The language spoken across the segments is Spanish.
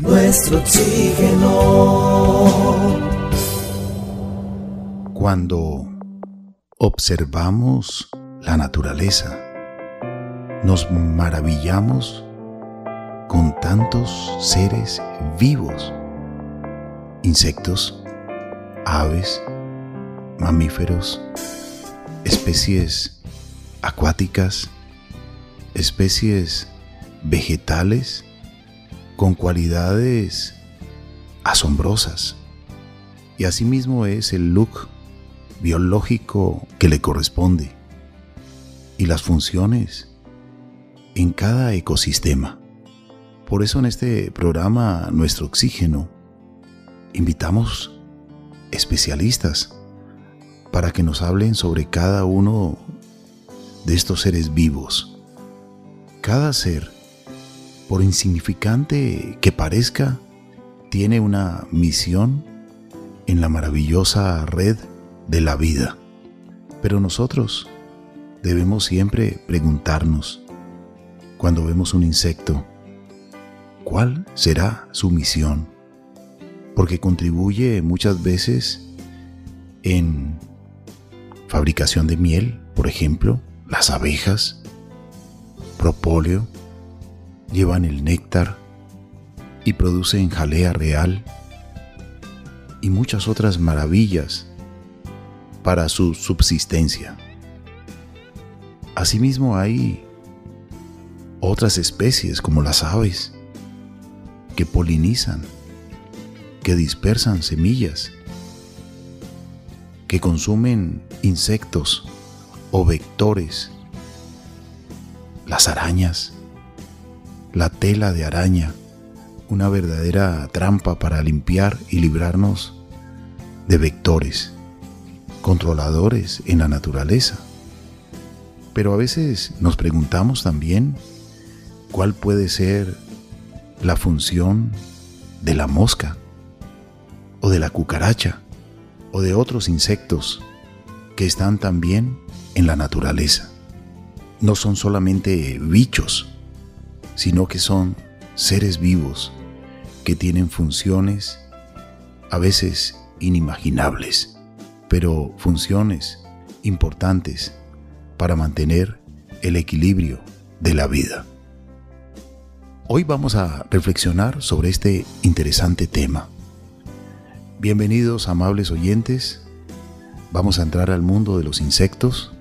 nuestro oxígeno. Cuando observamos la naturaleza, nos maravillamos con tantos seres vivos, insectos, aves, mamíferos, especies acuáticas, especies vegetales con cualidades asombrosas. Y asimismo es el look biológico que le corresponde y las funciones en cada ecosistema. Por eso en este programa Nuestro Oxígeno invitamos especialistas para que nos hablen sobre cada uno de estos seres vivos. Cada ser, por insignificante que parezca, tiene una misión en la maravillosa red de la vida. Pero nosotros debemos siempre preguntarnos, cuando vemos un insecto, ¿cuál será su misión? Porque contribuye muchas veces en fabricación de miel, por ejemplo, las abejas, propóleo, llevan el néctar y producen jalea real y muchas otras maravillas para su subsistencia. Asimismo hay otras especies como las aves que polinizan, que dispersan semillas, que consumen insectos o vectores, las arañas, la tela de araña, una verdadera trampa para limpiar y librarnos de vectores, controladores en la naturaleza. Pero a veces nos preguntamos también cuál puede ser la función de la mosca o de la cucaracha o de otros insectos que están también en la naturaleza. No son solamente bichos, sino que son seres vivos que tienen funciones a veces inimaginables, pero funciones importantes para mantener el equilibrio de la vida. Hoy vamos a reflexionar sobre este interesante tema. Bienvenidos amables oyentes, vamos a entrar al mundo de los insectos,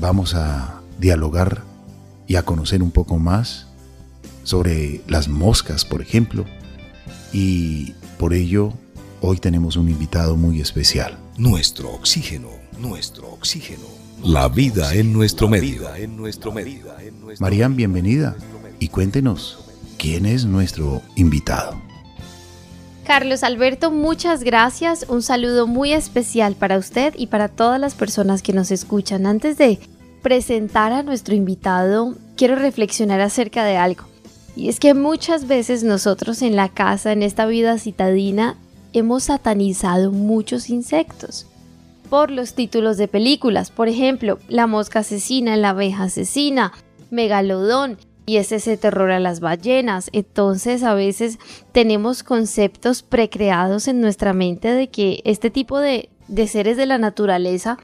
vamos a dialogar y a conocer un poco más sobre las moscas, por ejemplo, y por ello hoy tenemos un invitado muy especial. Nuestro oxígeno, nuestro oxígeno. La vida en nuestro medio. Marían, bienvenida y cuéntenos quién es nuestro invitado. Carlos Alberto, muchas gracias. Un saludo muy especial para usted y para todas las personas que nos escuchan. Antes de presentar a nuestro invitado, quiero reflexionar acerca de algo. Y es que muchas veces nosotros en la casa, en esta vida citadina, hemos satanizado muchos insectos por los títulos de películas. Por ejemplo, La mosca asesina, La abeja asesina, Megalodón, y es ese terror a las ballenas. Entonces a veces tenemos conceptos precreados en nuestra mente de que este tipo de, de seres de la naturaleza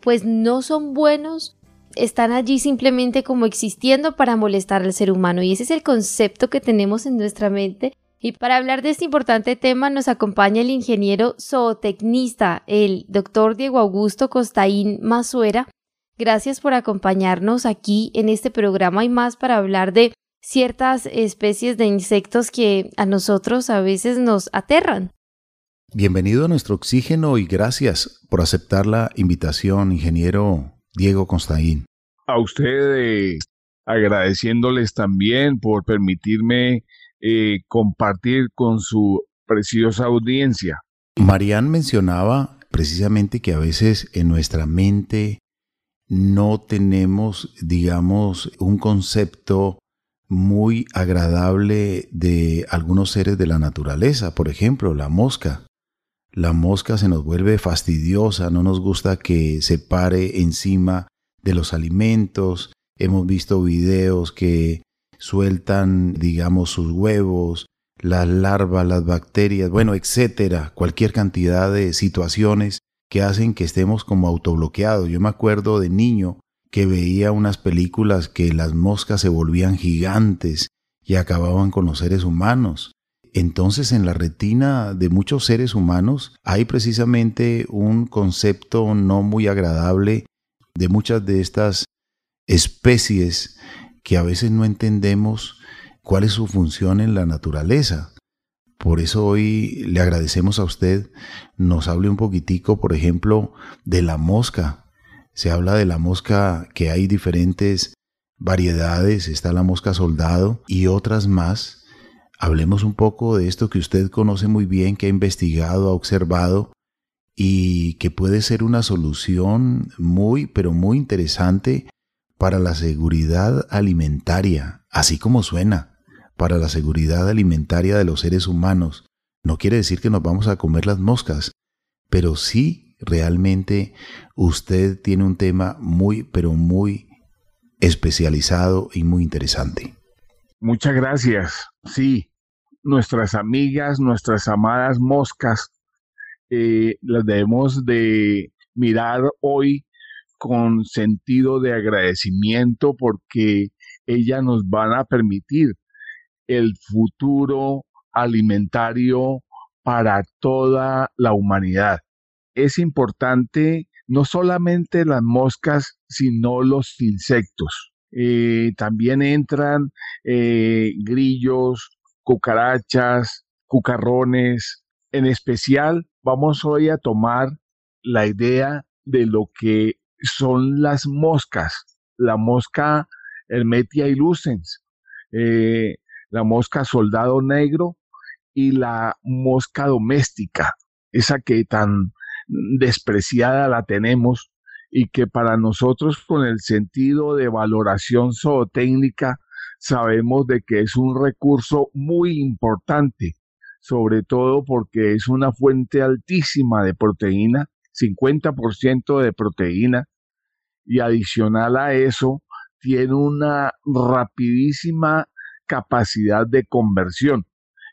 pues no son buenos, están allí simplemente como existiendo para molestar al ser humano y ese es el concepto que tenemos en nuestra mente. Y para hablar de este importante tema nos acompaña el ingeniero zootecnista, el doctor Diego Augusto Costaín Mazuera, Gracias por acompañarnos aquí en este programa y más para hablar de ciertas especies de insectos que a nosotros a veces nos aterran. Bienvenido a nuestro oxígeno y gracias por aceptar la invitación, ingeniero Diego Constaín. A usted eh, agradeciéndoles también por permitirme eh, compartir con su preciosa audiencia. Marían mencionaba precisamente que a veces en nuestra mente no tenemos, digamos, un concepto muy agradable de algunos seres de la naturaleza. Por ejemplo, la mosca. La mosca se nos vuelve fastidiosa, no nos gusta que se pare encima de los alimentos. Hemos visto videos que sueltan, digamos, sus huevos, las larvas, las bacterias, bueno, etcétera, cualquier cantidad de situaciones que hacen que estemos como autobloqueados. Yo me acuerdo de niño que veía unas películas que las moscas se volvían gigantes y acababan con los seres humanos. Entonces en la retina de muchos seres humanos hay precisamente un concepto no muy agradable de muchas de estas especies que a veces no entendemos cuál es su función en la naturaleza. Por eso hoy le agradecemos a usted, nos hable un poquitico, por ejemplo, de la mosca. Se habla de la mosca que hay diferentes variedades, está la mosca soldado y otras más. Hablemos un poco de esto que usted conoce muy bien, que ha investigado, ha observado y que puede ser una solución muy, pero muy interesante para la seguridad alimentaria, así como suena, para la seguridad alimentaria de los seres humanos. No quiere decir que nos vamos a comer las moscas, pero sí realmente usted tiene un tema muy, pero muy especializado y muy interesante. Muchas gracias. Sí, nuestras amigas, nuestras amadas moscas, eh, las debemos de mirar hoy con sentido de agradecimiento porque ellas nos van a permitir el futuro alimentario para toda la humanidad. Es importante no solamente las moscas, sino los insectos. Eh, también entran eh, grillos, cucarachas, cucarrones. En especial, vamos hoy a tomar la idea de lo que son las moscas. La mosca Hermetia ilusens, eh, la mosca soldado negro y la mosca doméstica, esa que tan despreciada la tenemos y que para nosotros con el sentido de valoración zootécnica sabemos de que es un recurso muy importante, sobre todo porque es una fuente altísima de proteína, 50% de proteína, y adicional a eso tiene una rapidísima capacidad de conversión.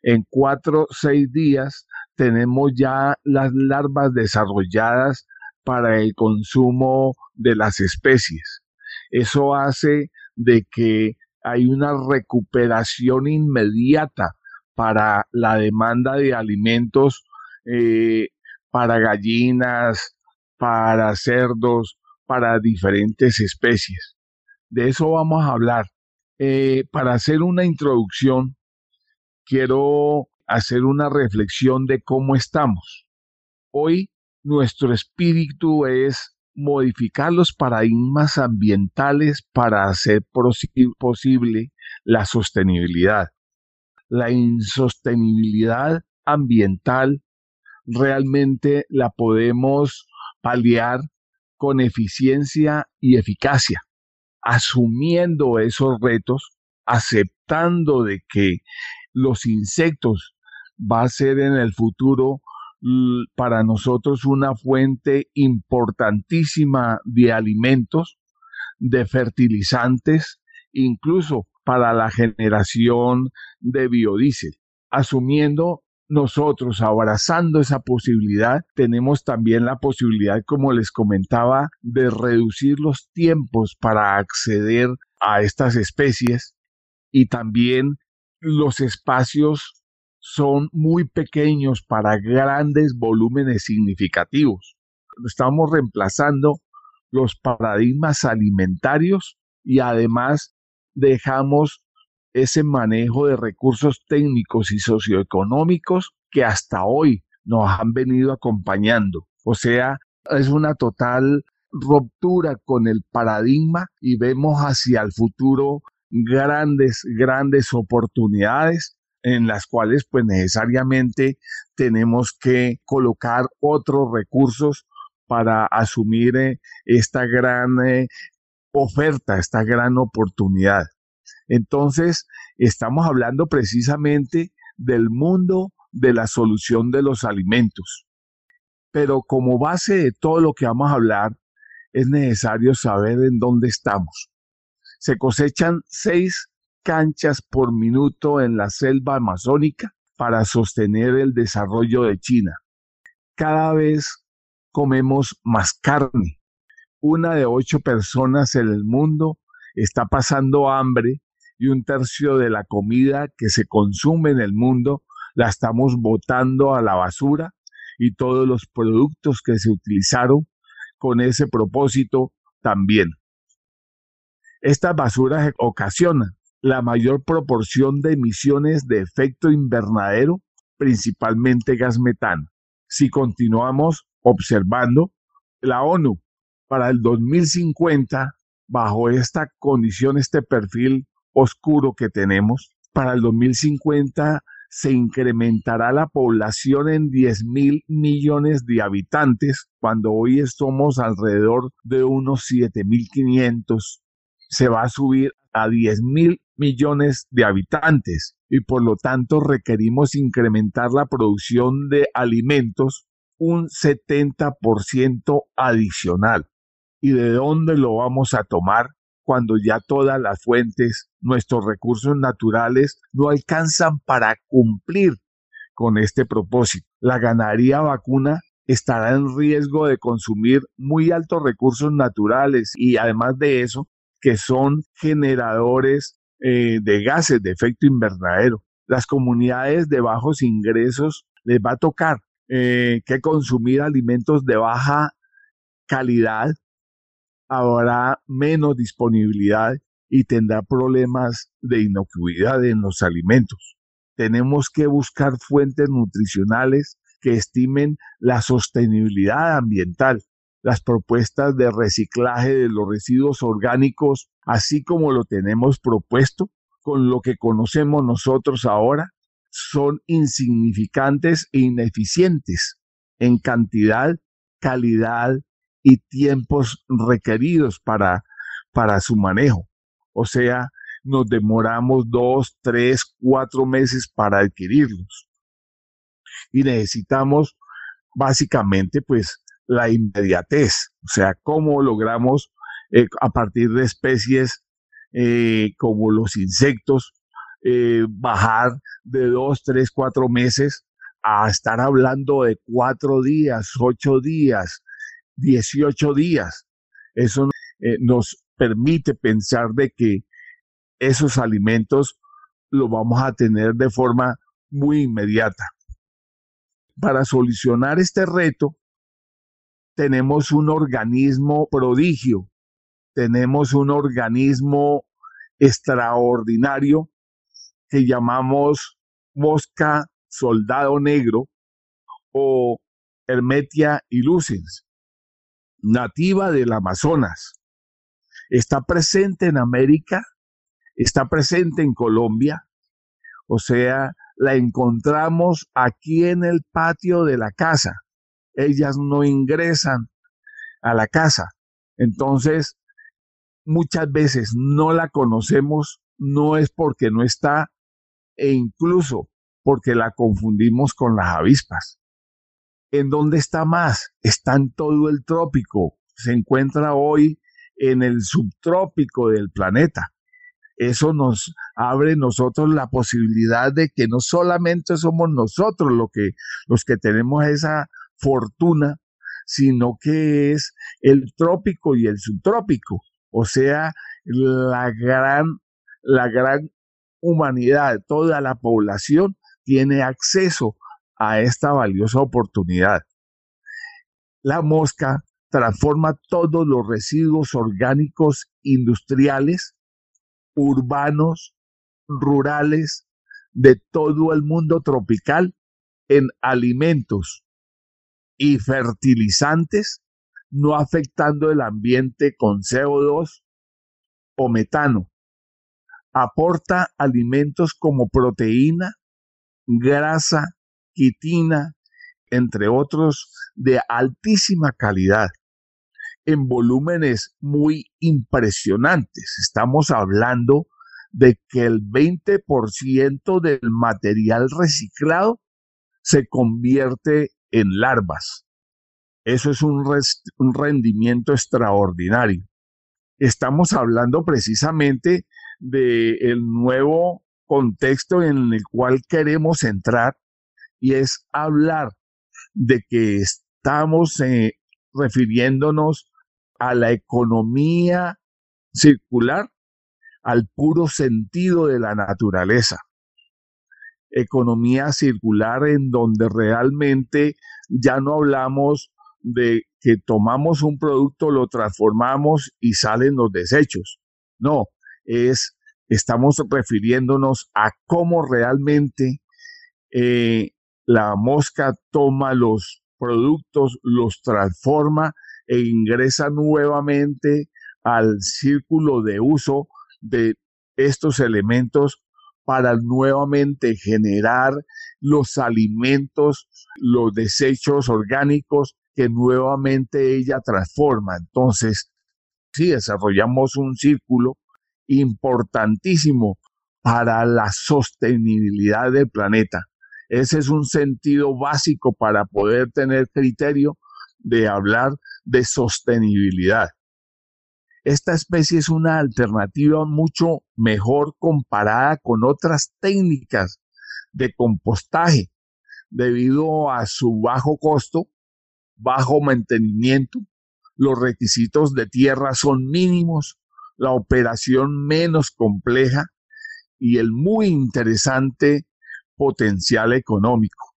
En cuatro o seis días tenemos ya las larvas desarrolladas para el consumo de las especies. Eso hace de que hay una recuperación inmediata para la demanda de alimentos eh, para gallinas, para cerdos, para diferentes especies. De eso vamos a hablar. Eh, para hacer una introducción, quiero hacer una reflexión de cómo estamos. Hoy nuestro espíritu es modificar los paradigmas ambientales para hacer posible la sostenibilidad. La insostenibilidad ambiental realmente la podemos paliar con eficiencia y eficacia, asumiendo esos retos, aceptando de que los insectos va a ser en el futuro para nosotros una fuente importantísima de alimentos, de fertilizantes, incluso para la generación de biodiesel, asumiendo nosotros abrazando esa posibilidad, tenemos también la posibilidad, como les comentaba, de reducir los tiempos para acceder a estas especies y también los espacios son muy pequeños para grandes volúmenes significativos. Estamos reemplazando los paradigmas alimentarios y además dejamos ese manejo de recursos técnicos y socioeconómicos que hasta hoy nos han venido acompañando. O sea, es una total ruptura con el paradigma y vemos hacia el futuro grandes, grandes oportunidades en las cuales pues necesariamente tenemos que colocar otros recursos para asumir eh, esta gran eh, oferta, esta gran oportunidad. Entonces, estamos hablando precisamente del mundo de la solución de los alimentos. Pero como base de todo lo que vamos a hablar, es necesario saber en dónde estamos. Se cosechan seis canchas por minuto en la selva amazónica, para sostener el desarrollo de China. Cada vez comemos más carne. Una de ocho personas en el mundo está pasando hambre y un tercio de la comida que se consume en el mundo la estamos botando a la basura y todos los productos que se utilizaron con ese propósito también. Estas basuras ocasionan la mayor proporción de emisiones de efecto invernadero, principalmente gas metano. Si continuamos observando, la ONU para el 2050, bajo esta condición, este perfil oscuro que tenemos, para el 2050 se incrementará la población en 10 mil millones de habitantes, cuando hoy somos alrededor de unos 7.500, se va a subir a 10 mil millones de habitantes y por lo tanto requerimos incrementar la producción de alimentos un 70% adicional. ¿Y de dónde lo vamos a tomar? cuando ya todas las fuentes, nuestros recursos naturales no alcanzan para cumplir con este propósito. La ganadería vacuna estará en riesgo de consumir muy altos recursos naturales y además de eso, que son generadores eh, de gases de efecto invernadero. Las comunidades de bajos ingresos les va a tocar eh, que consumir alimentos de baja calidad habrá menos disponibilidad y tendrá problemas de inocuidad en los alimentos. Tenemos que buscar fuentes nutricionales que estimen la sostenibilidad ambiental, las propuestas de reciclaje de los residuos orgánicos, así como lo tenemos propuesto, con lo que conocemos nosotros ahora, son insignificantes e ineficientes en cantidad, calidad y tiempos requeridos para, para su manejo. O sea, nos demoramos dos, tres, cuatro meses para adquirirlos. Y necesitamos básicamente pues la inmediatez, o sea, cómo logramos eh, a partir de especies eh, como los insectos eh, bajar de dos, tres, cuatro meses a estar hablando de cuatro días, ocho días, 18 días. Eso nos permite pensar de que esos alimentos los vamos a tener de forma muy inmediata. Para solucionar este reto, tenemos un organismo prodigio, tenemos un organismo extraordinario que llamamos mosca soldado negro o Hermetia illucens nativa del Amazonas. Está presente en América, está presente en Colombia, o sea, la encontramos aquí en el patio de la casa. Ellas no ingresan a la casa. Entonces, muchas veces no la conocemos, no es porque no está, e incluso porque la confundimos con las avispas. ¿En dónde está más? Está en todo el trópico. Se encuentra hoy en el subtrópico del planeta. Eso nos abre nosotros la posibilidad de que no solamente somos nosotros lo que, los que tenemos esa fortuna, sino que es el trópico y el subtrópico. O sea, la gran, la gran humanidad, toda la población tiene acceso a esta valiosa oportunidad. La mosca transforma todos los residuos orgánicos industriales, urbanos, rurales, de todo el mundo tropical en alimentos y fertilizantes, no afectando el ambiente con CO2 o metano. Aporta alimentos como proteína, grasa, quitina, entre otros, de altísima calidad, en volúmenes muy impresionantes. Estamos hablando de que el 20% del material reciclado se convierte en larvas. Eso es un, rendimiento extraordinario. Estamos hablando precisamente del nuevo contexto en el cual queremos entrar y es hablar de que estamos eh, refiriéndonos a la economía circular, al puro sentido de la naturaleza. Economía circular en donde realmente ya no hablamos de que tomamos un producto, lo transformamos y salen los desechos. No, es, estamos refiriéndonos a cómo realmente eh, la mosca toma los productos, los transforma e ingresa nuevamente al círculo de uso de estos elementos para nuevamente generar los alimentos, los desechos orgánicos que nuevamente ella transforma. Entonces, sí, desarrollamos un círculo importantísimo para la sostenibilidad del planeta. Ese es un sentido básico para poder tener criterio de hablar de sostenibilidad. Esta especie es una alternativa mucho mejor comparada con otras técnicas de compostaje debido a su bajo costo, bajo mantenimiento, los requisitos de tierra son mínimos, la operación menos compleja y el muy interesante potencial económico.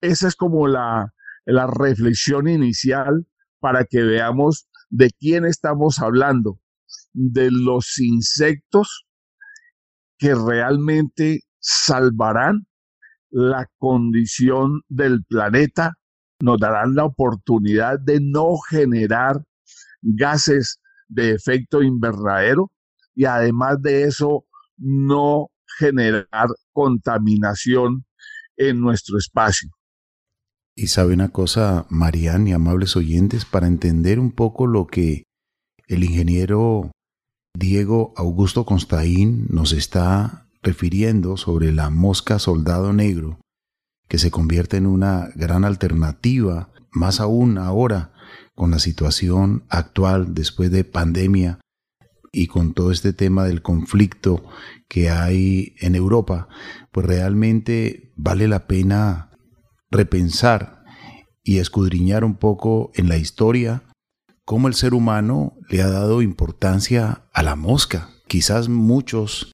Esa es como la, la reflexión inicial para que veamos de quién estamos hablando. De los insectos que realmente salvarán la condición del planeta, nos darán la oportunidad de no generar gases de efecto invernadero y además de eso no generar contaminación en nuestro espacio. Y sabe una cosa, Marian y amables oyentes, para entender un poco lo que el ingeniero Diego Augusto Constaín nos está refiriendo sobre la mosca soldado negro, que se convierte en una gran alternativa, más aún ahora con la situación actual después de pandemia y con todo este tema del conflicto que hay en Europa, pues realmente vale la pena repensar y escudriñar un poco en la historia cómo el ser humano le ha dado importancia a la mosca. Quizás muchos,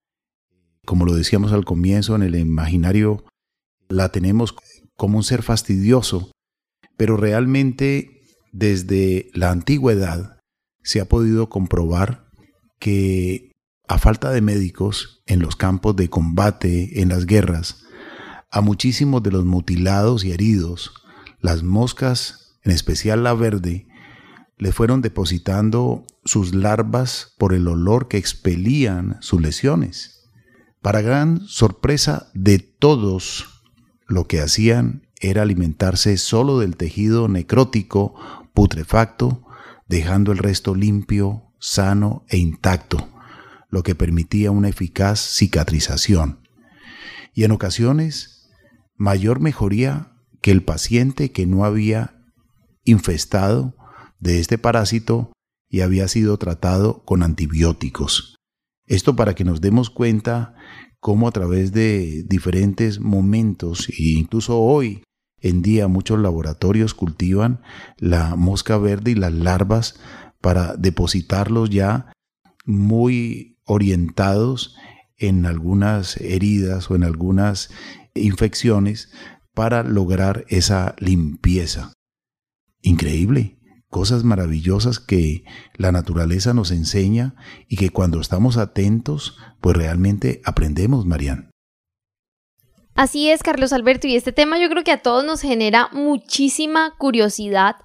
como lo decíamos al comienzo, en el imaginario la tenemos como un ser fastidioso, pero realmente desde la antigüedad se ha podido comprobar que a falta de médicos en los campos de combate, en las guerras, a muchísimos de los mutilados y heridos, las moscas, en especial la verde, le fueron depositando sus larvas por el olor que expelían sus lesiones. Para gran sorpresa de todos, lo que hacían era alimentarse solo del tejido necrótico putrefacto, dejando el resto limpio, sano e intacto, lo que permitía una eficaz cicatrización. Y en ocasiones, mayor mejoría que el paciente que no había infestado de este parásito y había sido tratado con antibióticos. Esto para que nos demos cuenta cómo a través de diferentes momentos e incluso hoy en día muchos laboratorios cultivan la mosca verde y las larvas para depositarlos ya muy orientados en algunas heridas o en algunas infecciones para lograr esa limpieza. Increíble, cosas maravillosas que la naturaleza nos enseña y que cuando estamos atentos, pues realmente aprendemos, Marian. Así es, Carlos Alberto, y este tema yo creo que a todos nos genera muchísima curiosidad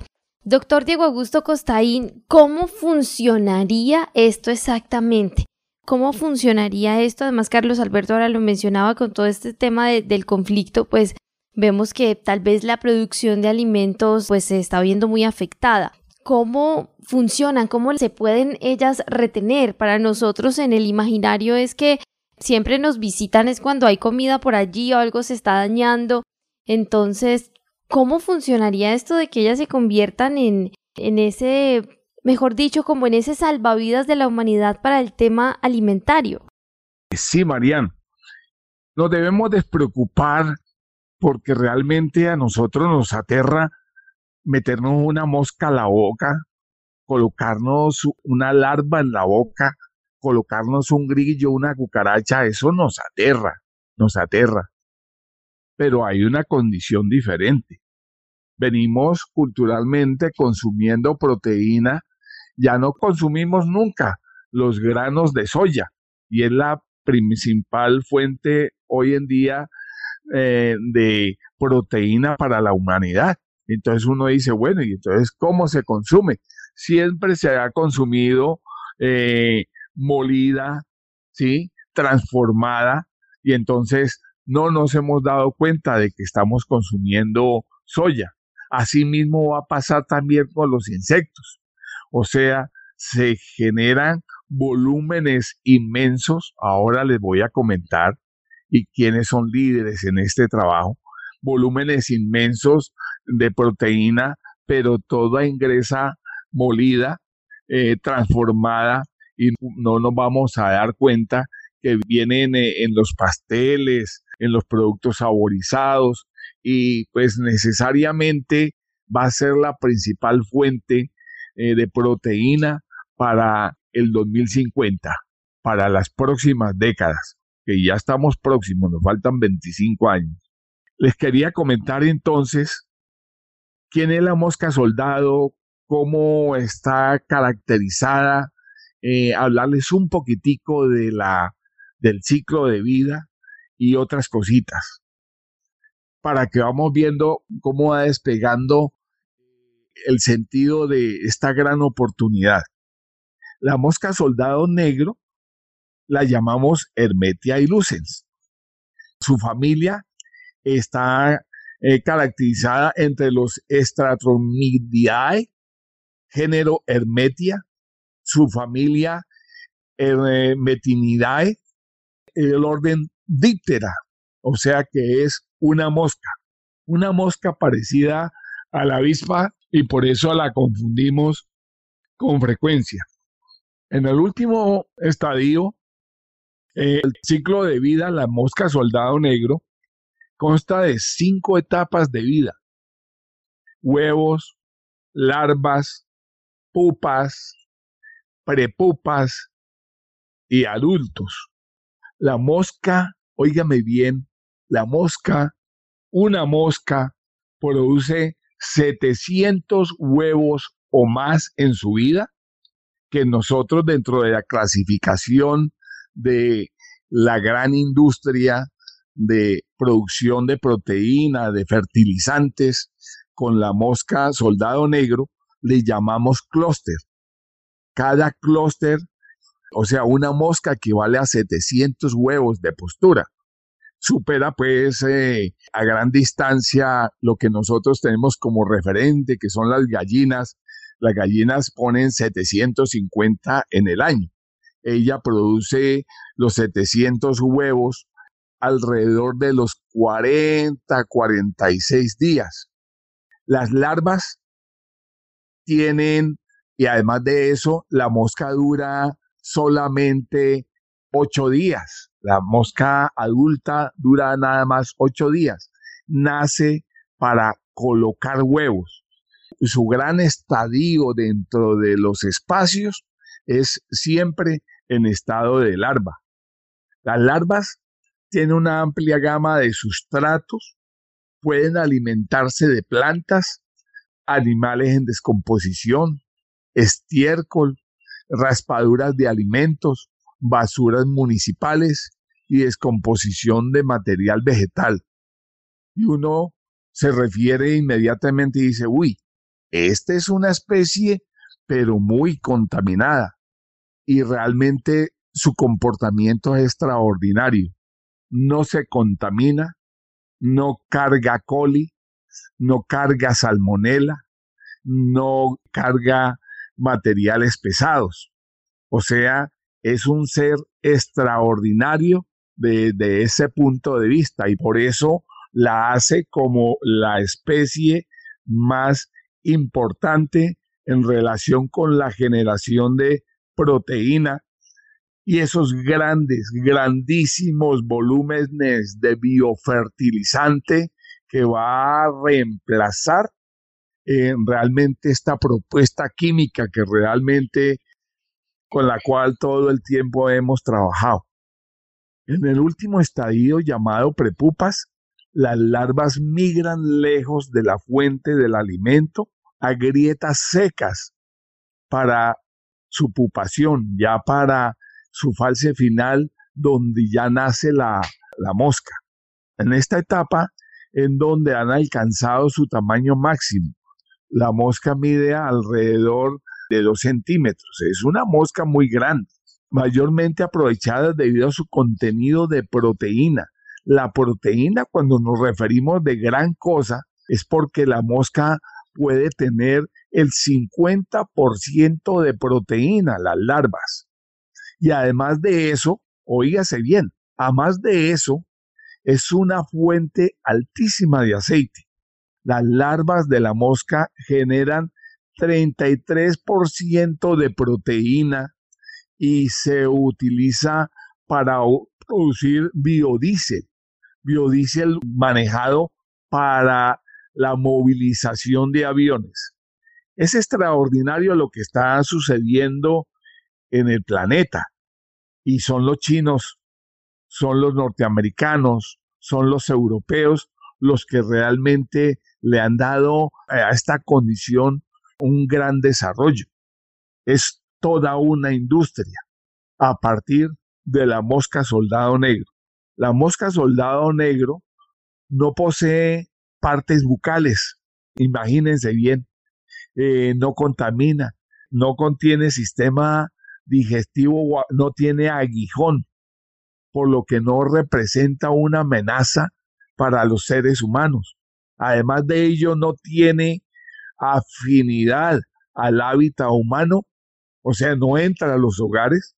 Doctor Diego Augusto Costaín, ¿cómo funcionaría esto exactamente? ¿Cómo funcionaría esto? Además, Carlos Alberto ahora lo mencionaba con todo este tema del conflicto, pues vemos que tal vez la producción de alimentos pues se está viendo muy afectada. ¿Cómo funcionan? ¿Cómo se pueden ellas retener? Para nosotros en el imaginario es que siempre nos visitan es cuando hay comida por allí o algo se está dañando. Entonces, ¿Cómo funcionaría esto de que ellas se conviertan en, en ese, mejor dicho, como en ese salvavidas de la humanidad para el tema alimentario? Sí, Marian. nos debemos despreocupar porque realmente a nosotros nos aterra meternos una mosca a la boca, colocarnos una larva en la boca, colocarnos un grillo, una cucaracha, eso nos aterra, nos aterra. Pero hay una condición diferente. Venimos culturalmente consumiendo proteína, ya no consumimos nunca los granos de soya y es la principal fuente hoy en día eh, de proteína para la humanidad. Entonces uno dice, bueno, ¿y entonces cómo se consume? Siempre se ha consumido eh, molida, ¿sí? Transformada, y entonces no nos hemos dado cuenta de que estamos consumiendo soya. Asimismo va a pasar también con los insectos. O sea, se generan volúmenes inmensos. Ahora les voy a comentar y quiénes son líderes en este trabajo. Volúmenes inmensos de proteína, pero toda ingresa molida, eh, transformada y no nos vamos a dar cuenta que vienen eh, en los pasteles, en los productos saborizados y pues necesariamente va a ser la principal fuente eh, de proteína para el 2050, para las próximas décadas, que ya estamos próximos, nos faltan 25 años. Les quería comentar entonces quién es la mosca soldado, cómo está caracterizada, eh, hablarles un poquitico de la, del ciclo de vida y otras cositas, para que vamos viendo cómo va despegando el sentido de esta gran oportunidad. La mosca soldado negro la llamamos Hermetia ilucens. Su familia está eh, caracterizada entre los Stratomidiae, género Hermetia, su familia Hermetinidae, el orden Diptera, o sea que es una mosca, una mosca parecida a la avispa y por eso la confundimos con frecuencia. En el último estadio, el ciclo de vida, la mosca soldado negro, consta de cinco etapas de vida. Huevos, larvas, pupas, prepupas y adultos. La mosca, óigame bien, la mosca, una mosca produce 700 huevos o más en su vida que nosotros dentro de la clasificación de la gran industria de producción de proteína, de fertilizantes, con la mosca soldado negro, le llamamos clúster. Cada clúster, o sea, una mosca equivale a 700 huevos de postura. Supera pues eh, a gran distancia lo que nosotros tenemos como referente, que son las gallinas las gallinas ponen 750 en el año. Ella produce los 700 huevos alrededor de los 40, 46 días. Las larvas tienen, y además de eso, la mosca dura solamente 8 días. La mosca adulta dura nada más 8 días. Nace para colocar huevos su gran estadio dentro de los espacios es siempre en estado de larva. Las larvas tienen una amplia gama de sustratos, pueden alimentarse de plantas, animales en descomposición, estiércol, raspaduras de alimentos, basuras municipales y descomposición de material vegetal. Y uno se refiere inmediatamente y dice, uy, esta es una especie, pero muy contaminada y realmente su comportamiento es extraordinario. No se contamina, no carga coli, no carga salmonela, no carga materiales pesados. O sea, es un ser extraordinario desde ese punto de vista y por eso la hace como la especie más importante en relación con la generación de proteína y esos grandes, grandísimos volúmenes de biofertilizante que va a reemplazar eh, realmente esta propuesta química que realmente con la cual todo el tiempo hemos trabajado. En el último estadio llamado prepupas, las larvas migran lejos de la fuente del alimento a grietas secas para su pupación, ya para su fase final, donde ya nace la, la mosca. En esta etapa, en donde han alcanzado su tamaño máximo, la mosca mide alrededor de dos centímetros. Es una mosca muy grande, mayormente aprovechada debido a su contenido de proteína. La proteína, cuando nos referimos de gran cosa, es porque la mosca puede tener el 50% de proteína, las larvas. Y además de eso, oígase bien, además de eso, es una fuente altísima de aceite. Las larvas de la mosca generan 33% de proteína y se utiliza para producir biodiesel, biodiesel manejado para la movilización de aviones. Es extraordinario lo que está sucediendo en el planeta y son los chinos, son los norteamericanos, son los europeos los que realmente le han dado a esta condición un gran desarrollo. Es toda una industria a partir de la mosca soldado negro. La mosca soldado negro no posee partes bucales, imagínense bien, eh, no contamina, no contiene sistema digestivo, no tiene aguijón, por lo que no representa una amenaza para los seres humanos. Además de ello, no tiene afinidad al hábitat humano, o sea, no entra a los hogares,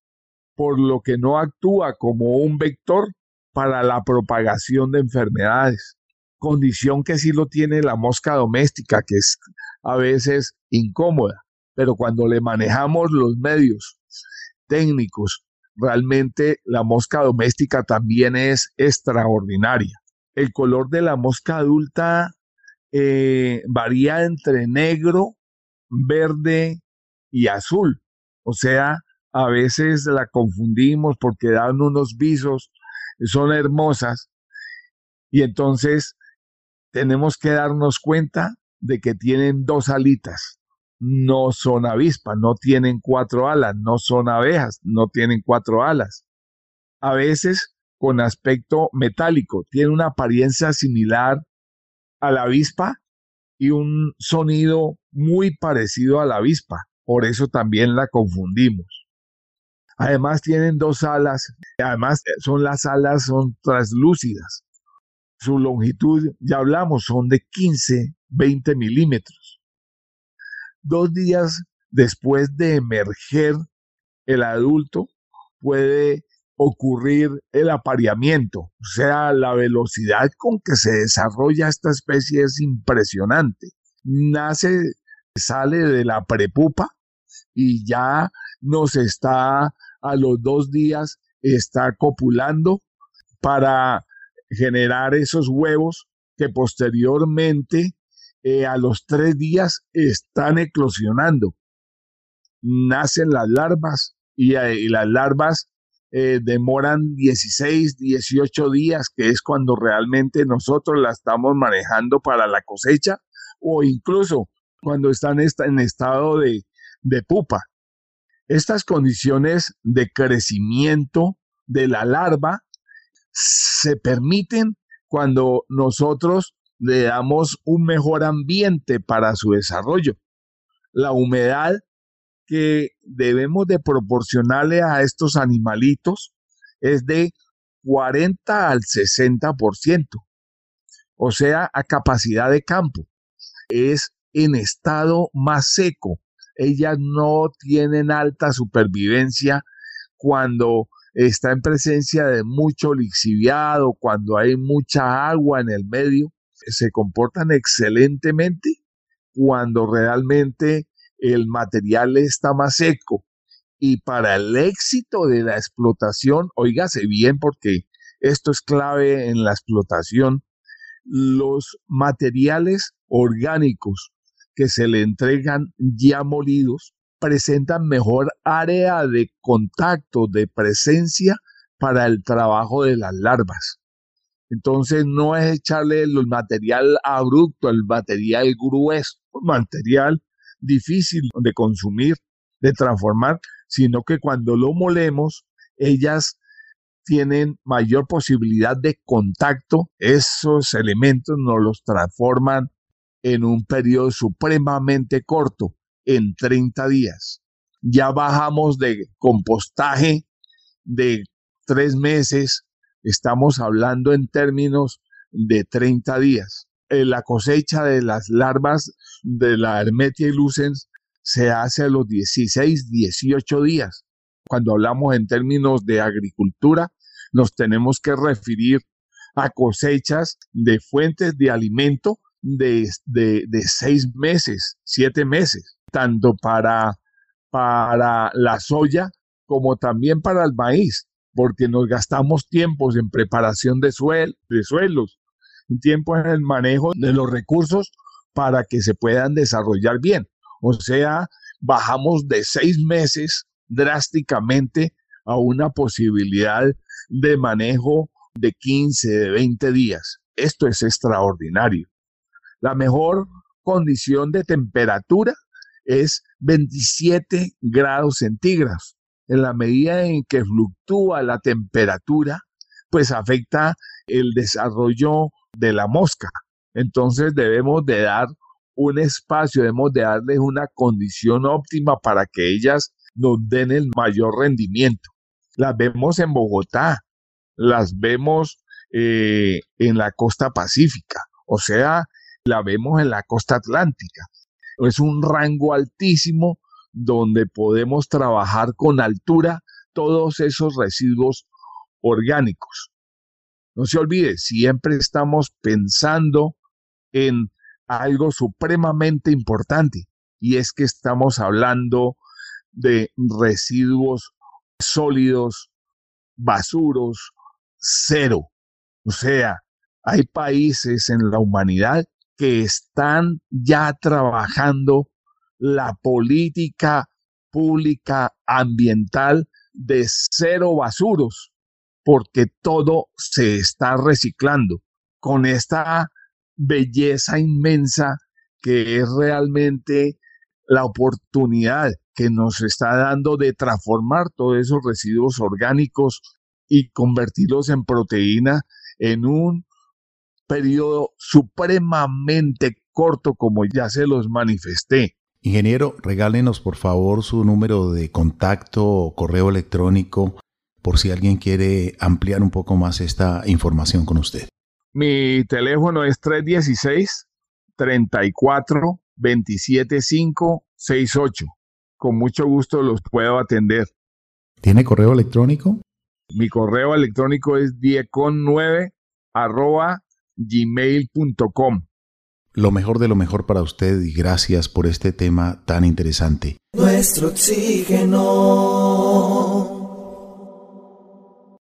por lo que no actúa como un vector para la propagación de enfermedades, condición que sí lo tiene la mosca doméstica, que es a veces incómoda, pero cuando le manejamos los medios técnicos, realmente la mosca doméstica también es extraordinaria. El color de la mosca adulta eh, varía entre negro, verde y azul. O sea, a veces la confundimos porque dan unos visos, son hermosas. Y entonces tenemos que darnos cuenta de que tienen dos alitas. No son avispas, no tienen cuatro alas, no son abejas, no tienen cuatro alas. A veces con aspecto metálico, tiene una apariencia similar a la avispa y un sonido muy parecido a la avispa. Por eso también la confundimos. Además tienen dos alas, además eh, son las alas son translúcidas. Su longitud, ya hablamos, son de 15, 20 milímetros. Dos días después de emerger el adulto puede ocurrir el apareamiento, o sea, la velocidad con que se desarrolla esta especie es impresionante. Nace, sale de la prepupa y ya nos está a los dos días, está copulando para generar esos huevos que posteriormente eh, a los tres días están eclosionando. Nacen las larvas y, eh, y las larvas eh, demoran 16, 18 días, que es cuando realmente nosotros la estamos manejando para la cosecha, o incluso cuando están en estado de, de pupa. Estas condiciones de crecimiento de la larva se permiten cuando nosotros le damos un mejor ambiente para su desarrollo. La humedad que debemos de proporcionarle a estos animalitos es de 40 al 60%, o sea, a capacidad de campo. Es en estado más seco. Ellas no tienen alta supervivencia cuando está en presencia de mucho lixiviado, cuando hay mucha agua en el medio. Se comportan excelentemente cuando realmente el material está más seco Y para el éxito de la explotación, oígase bien porque esto es clave en la explotación, los materiales orgánicos que se le entregan ya molidos presentan mejor área de contacto, de presencia para el trabajo de las larvas. Entonces no es echarle el material abrupto, el material grueso, material difícil de consumir, de transformar, sino que cuando lo molemos, ellas tienen mayor posibilidad de contacto, esos elementos nos los transforman en un periodo supremamente corto, en 30 días. Ya bajamos de compostaje de tres meses, estamos hablando en términos de 30 días. Eh, la cosecha de las larvas de la Hermetia Lucens se hace a los 16, 18 días. Cuando hablamos en términos de agricultura, nos tenemos que referir a cosechas de fuentes de alimento de, seis meses, siete meses, tanto para, para la soya como también para el maíz, porque nos gastamos tiempos en preparación de, suel, de suelos, tiempo en el manejo de los recursos para que se puedan desarrollar bien. O sea, bajamos de seis meses drásticamente a una posibilidad de manejo de 15, de 20 días. Esto es extraordinario. La mejor condición de temperatura es 27 grados centígrados. En la medida en que fluctúa la temperatura, pues afecta el desarrollo de la mosca. Entonces debemos de dar un espacio, debemos de darles una condición óptima para que ellas nos den el mayor rendimiento. Las vemos en Bogotá, las vemos eh, en la costa pacífica, o sea, la vemos en la costa atlántica. Es un rango altísimo donde podemos trabajar con altura todos esos residuos orgánicos. No se olvide, siempre estamos pensando en algo supremamente importante y es que estamos hablando de residuos sólidos, basuros, cero. O sea, hay países en la humanidad que están ya trabajando la política pública ambiental de cero basuros, porque todo se está reciclando con esta belleza inmensa que es realmente la oportunidad que nos está dando de transformar todos esos residuos orgánicos y convertirlos en proteína en un periodo supremamente corto como ya se los manifesté. Ingeniero, regálenos por favor su número de contacto o correo electrónico por si alguien quiere ampliar un poco más esta información con usted. Mi teléfono es 316 34 27 68. Con mucho gusto los puedo atender. ¿Tiene correo electrónico? Mi correo electrónico es diecon9 arroba gmail.com. Lo mejor de lo mejor para usted y gracias por este tema tan interesante. Nuestro oxígeno.